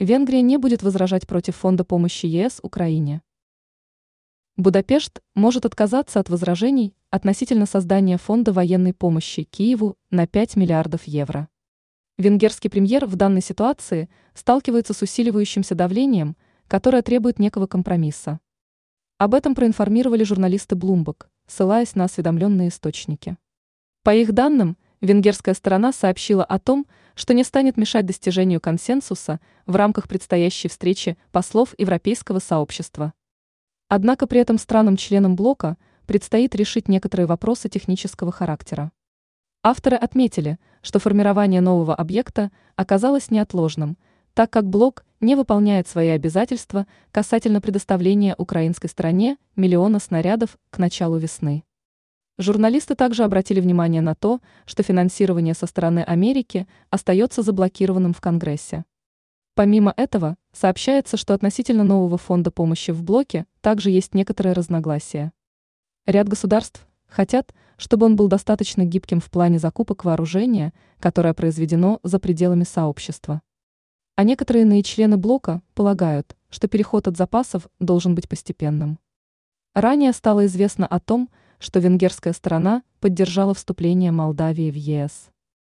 Венгрия не будет возражать против фонда помощи ЕС Украине. Будапешт может отказаться от возражений относительно создания фонда военной помощи Киеву на 5 миллиардов евро. Венгерский премьер в данной ситуации сталкивается с усиливающимся давлением, которое требует некого компромисса. Об этом проинформировали журналисты Bloomberg, ссылаясь на осведомленные источники. По их данным, венгерская сторона сообщила о том, что не станет мешать достижению консенсуса в рамках предстоящей встречи послов Европейского сообщества. Однако при этом странам-членам блока предстоит решить некоторые вопросы технического характера. Авторы отметили, что формирование нового объекта оказалось неотложным, так как блок не выполняет свои обязательства касательно предоставления украинской стороне миллиона снарядов к началу весны. Журналисты также обратили внимание на то, что финансирование со стороны Америки остается заблокированным в Конгрессе. Помимо этого, сообщается, что относительно нового фонда помощи в блоке также есть некоторые разногласия. Ряд государств хотят, чтобы он был достаточно гибким в плане закупок вооружения, которое произведено за пределами сообщества. А некоторые иные члены блока полагают, что переход от запасов должен быть постепенным. Ранее стало известно о том, что венгерская сторона поддержала вступление Молдавии в ЕС.